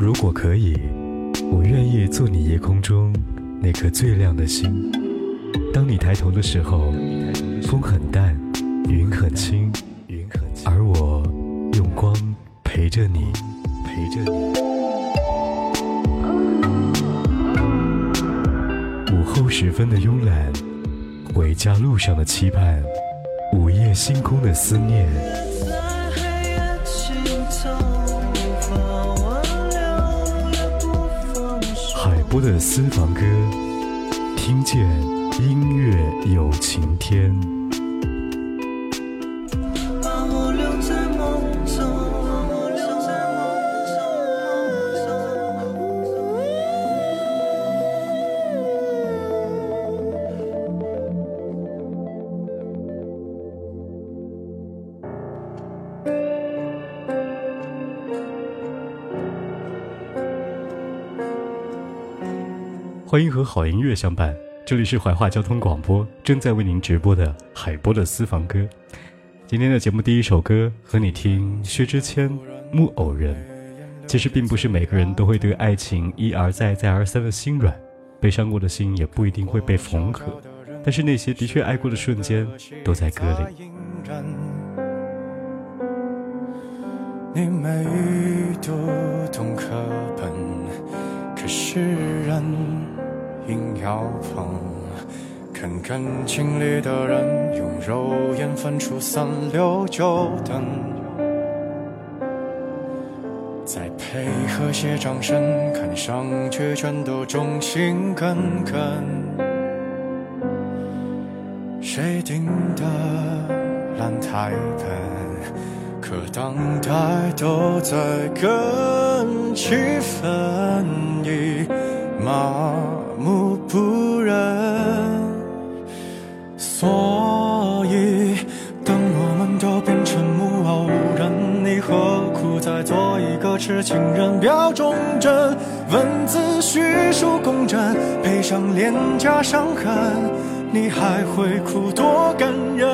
如果可以，我愿意做你夜空中那颗最亮的星。当你抬头的时候，风很淡，云很轻，而我用光陪着你，陪着你。午后时分的慵懒，回家路上的期盼，午夜星空的思念。播的私房歌，听见音乐有晴天。欢迎和好音乐相伴，这里是怀化交通广播，正在为您直播的海波的私房歌。今天的节目第一首歌和你听薛之谦《木偶人》。其实并不是每个人都会对爱情一而再再而三的心软，被伤过的心也不一定会被缝合，但是那些的确爱过的瞬间都在歌里。你没读懂课本，可是人。硬要碰，看感情里的人用肉眼分出三六九等，再配合些掌声，看上去全都忠心耿耿。谁定的烂台本，可当代都在跟气氛一麻。木不仁，所以当我们都变成木偶人，你何苦再做一个痴情人？表忠贞，文字叙述工整，配上廉价伤痕，你还会哭多感人？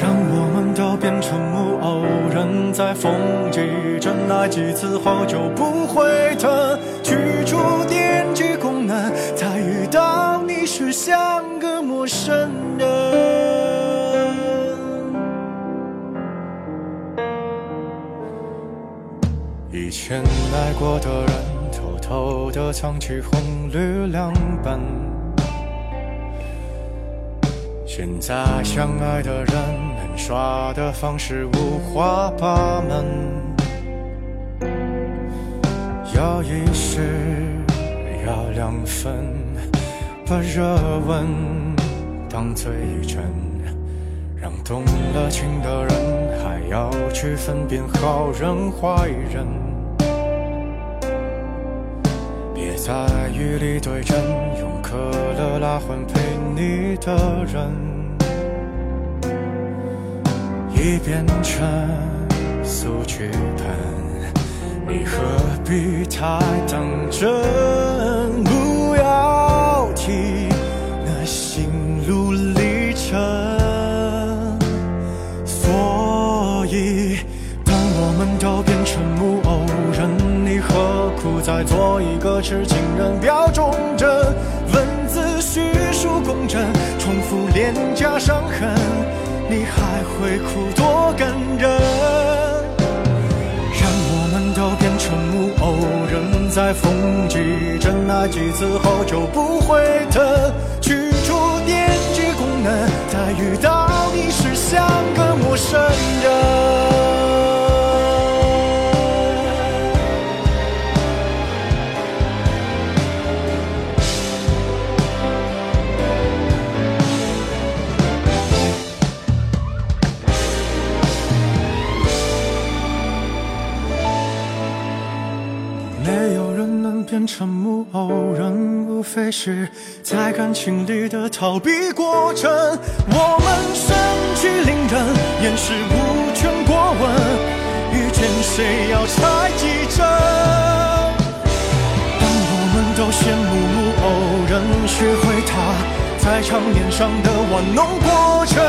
让我们都变成木偶人，在风几阵爱几次后就不会疼，去除电。再遇到你是像个陌生人，以前爱过的人偷偷的藏起红绿两本，现在相爱的人能耍的方式五花八门，有一时。要两分，把热吻当嘴唇，让动了情的人还要去分辨好人坏人。别在雨里对阵，用可乐拉魂陪你的人，已变成素剧本。别太当真？不要提那心路历程。所以，当我们都变成木偶人，你何苦再做一个痴情人？表忠贞，文字叙述工整，重复廉价伤痕，你还会哭多感成木偶人，在风几阵那几次后就不会疼，去除电击功能，再遇到你是像个陌生人。非是在感情里的逃避过程。我们身居凌人，掩饰无权过问，遇见谁要猜几针。当我们都羡慕木偶人，学会他在场面上的玩弄过程，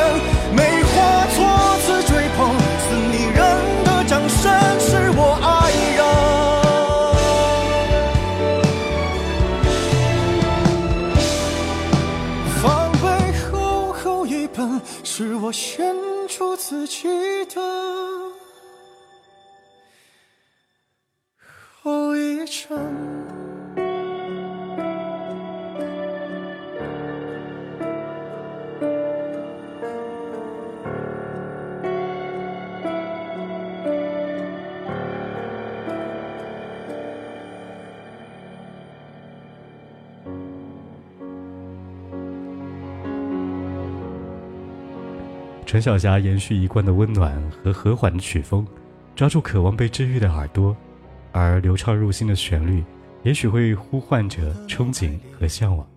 陈小霞延续一贯的温暖和和缓的曲风，抓住渴望被治愈的耳朵，而流畅入心的旋律，也许会呼唤着憧憬和向往。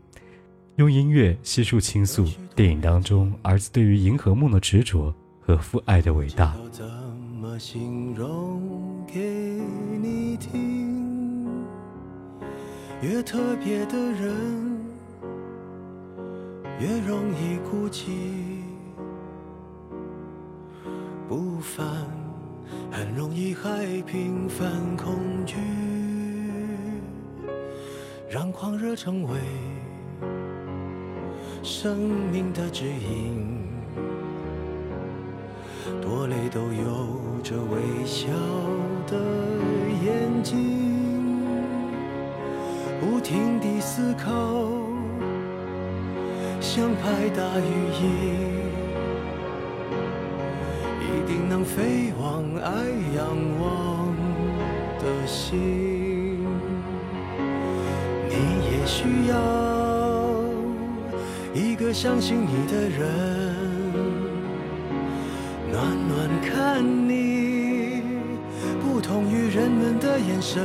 用音乐细数倾诉电影当中儿子对于银河梦的执着和父爱的伟大。怎么形容给你听？越特别的人，越容易哭泣。不凡，很容易害平凡恐惧，让狂热成为生命的指引。多累都有着微笑的眼睛，不停地思考，像拍打雨音。能飞往爱仰望的心。你也需要一个相信你的人，暖暖看你，不同于人们的眼神。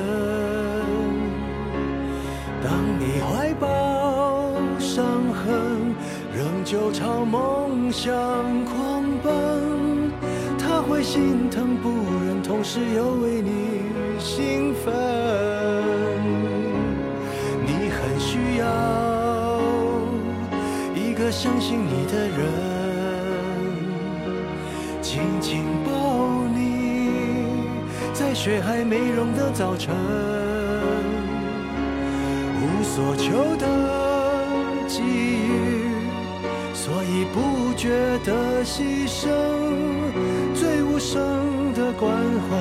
当你怀抱伤痕，仍旧朝梦想狂奔。会心疼不忍，同时又为你兴奋。你很需要一个相信你的人，紧紧抱你，在雪还没融的早晨，无所求的给予，所以不觉得牺牲。最无声的关怀，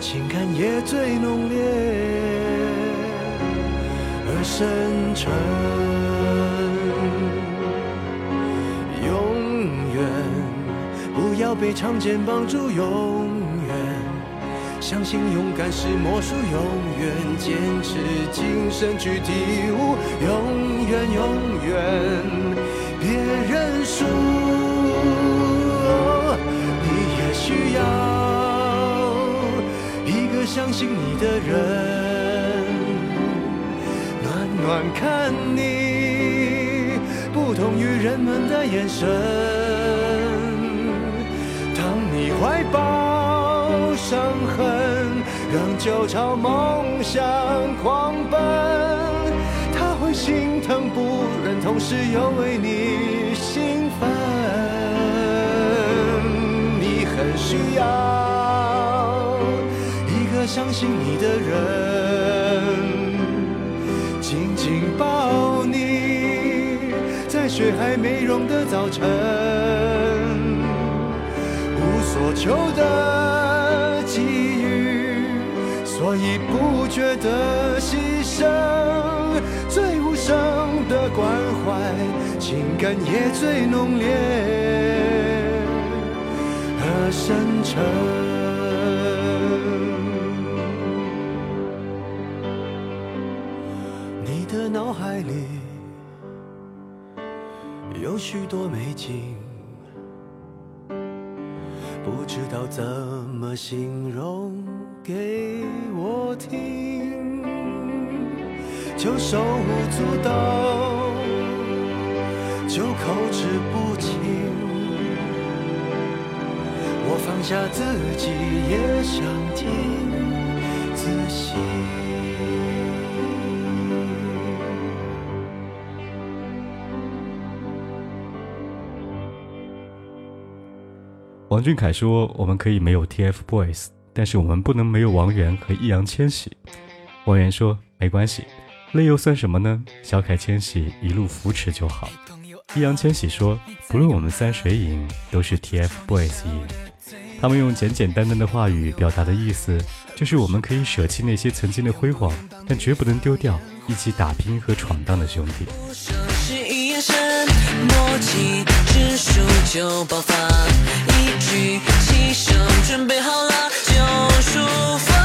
情感也最浓烈而深沉。永远不要被长剑绑住，永远相信勇敢是魔术，永远坚持精神去体悟，永远永远别认输。你也需要一个相信你的人，暖暖看你，不同于人们的眼神。当你怀抱伤痕，仍旧朝梦想狂奔，心疼不忍，同时又为你兴奋。你很需要一个相信你的人，紧紧抱你，在雪还没融的早晨，无所求的给予，所以不觉得牺牲，关怀，情感也最浓烈和。深沉。你的脑海里有许多美景，不知道怎么形容给我听，就手舞足蹈，就口齿不清。我放下自己，也想听仔细。王俊凯说：“我们可以没有 TFBOYS，但是我们不能没有王源和易烊千玺。”王源说：“没关系，累又算什么呢？小凯、千玺一路扶持就好。”易烊千玺说：“不论我们三谁赢，都是 TFBOYS 赢。”他们用简简单单的话语表达的意思，就是我们可以舍弃那些曾经的辉煌，但绝不能丢掉一起打拼和闯荡的兄弟。一举起手，准备好了就出发。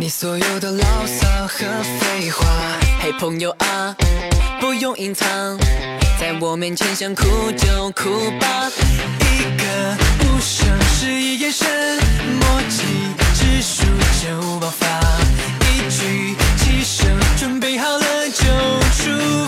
你所有的牢骚和废话，嘿朋友啊，不用隐藏，在我面前想哭就哭吧。一个不省示意眼神，默契指数就爆发，一句起手，准备好了就出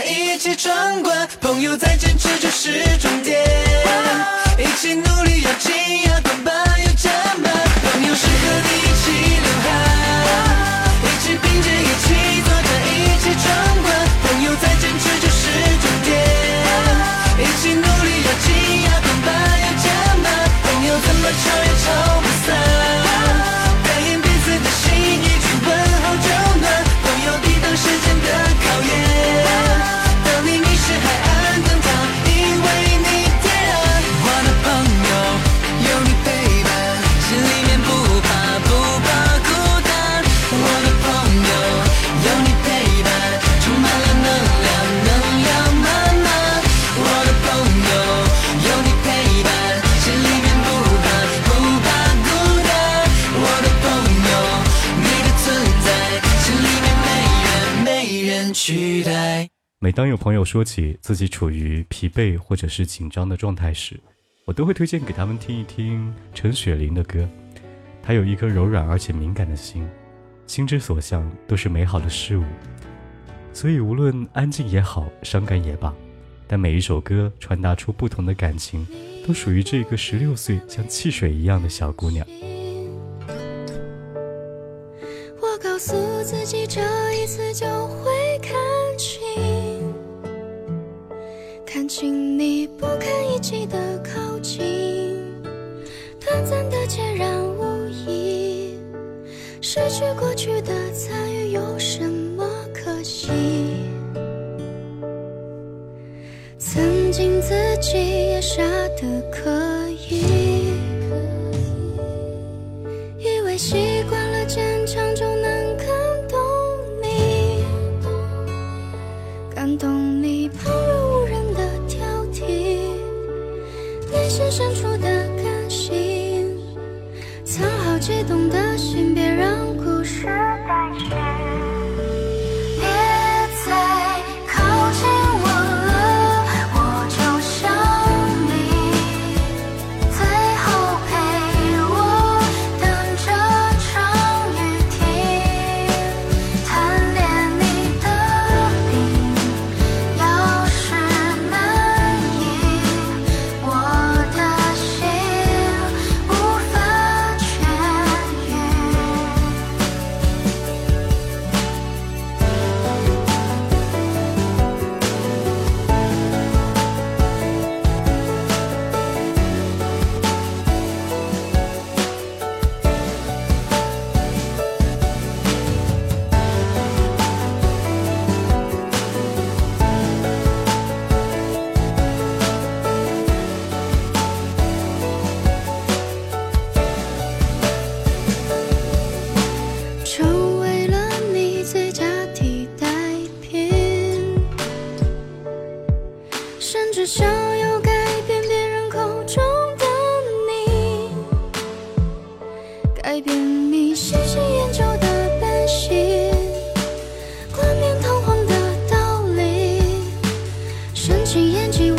一起闯关。朋友再坚持就是终点，一起努力，当有朋友说起自己处于疲惫或者是紧张的状态时，我都会推荐给他们听一听陈雪玲的歌。她有一颗柔软而且敏感的心，心之所向都是美好的事物。所以无论安静也好，伤感也罢，但每一首歌传达出不同的感情，都属于这个十六岁像汽水一样的小姑娘。我告诉自己，这一次就会请你不堪一击的靠近，短暂的孑然无依，失去过去的参与有什么可惜？曾经自己也傻激动的心，别让故事待续。深情演技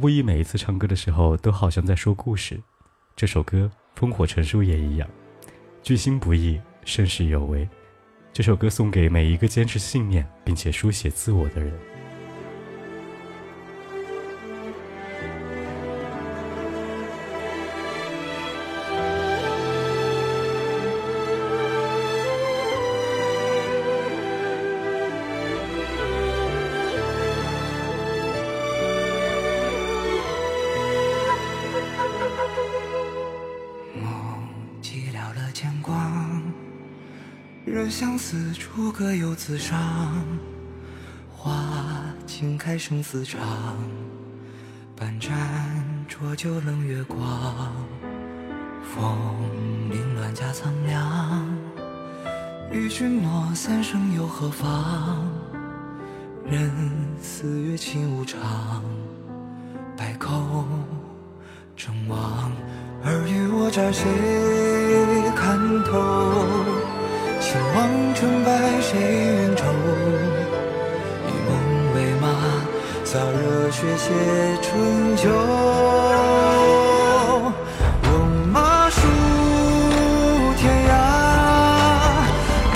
布艺每一次唱歌的时候，都好像在说故事。这首歌《烽火成书》也一样，巨星不易，盛世有为。这首歌送给每一个坚持信念并且书写自我的人。自伤。花尽开生死场，半盏浊酒冷月光。风凌乱加苍凉，与君诺三生又何妨？任似月情无常，百口争望。尔虞我诈谁看透？情望成败谁运筹？以梦为马，洒热血写春秋。戎马戍天涯，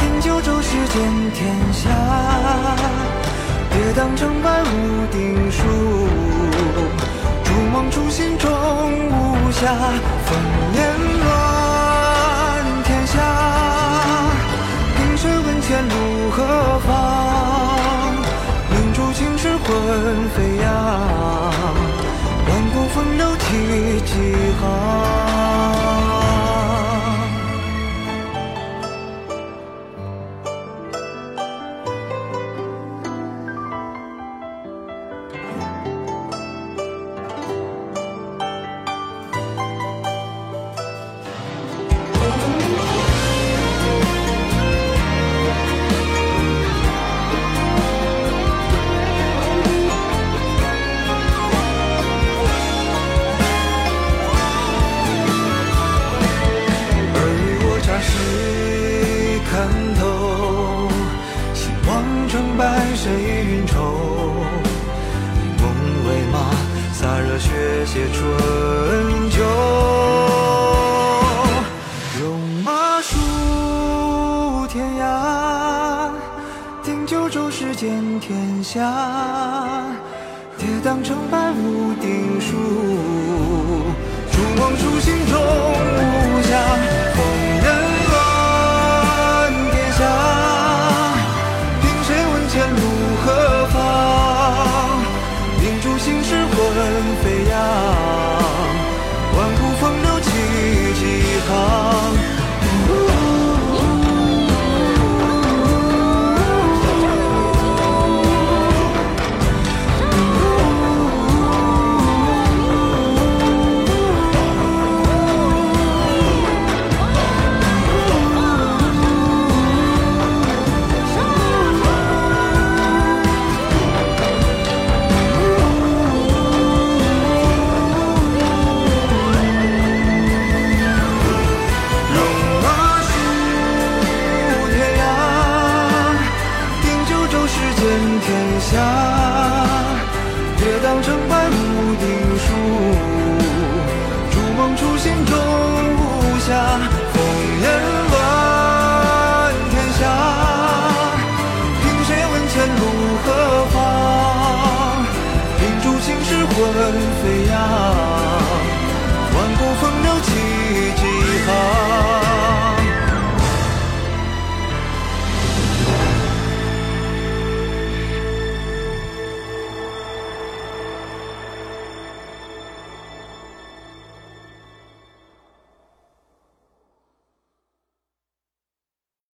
定九州世间天下。跌宕成败无定数，逐梦初心终无暇。几写春秋，戎马数天涯，定九州，世间天下，跌宕成败无定数，逐梦初心终无瑕。风烟乱天下，凭谁问前路何方？秉烛心事。问天下，别当成白。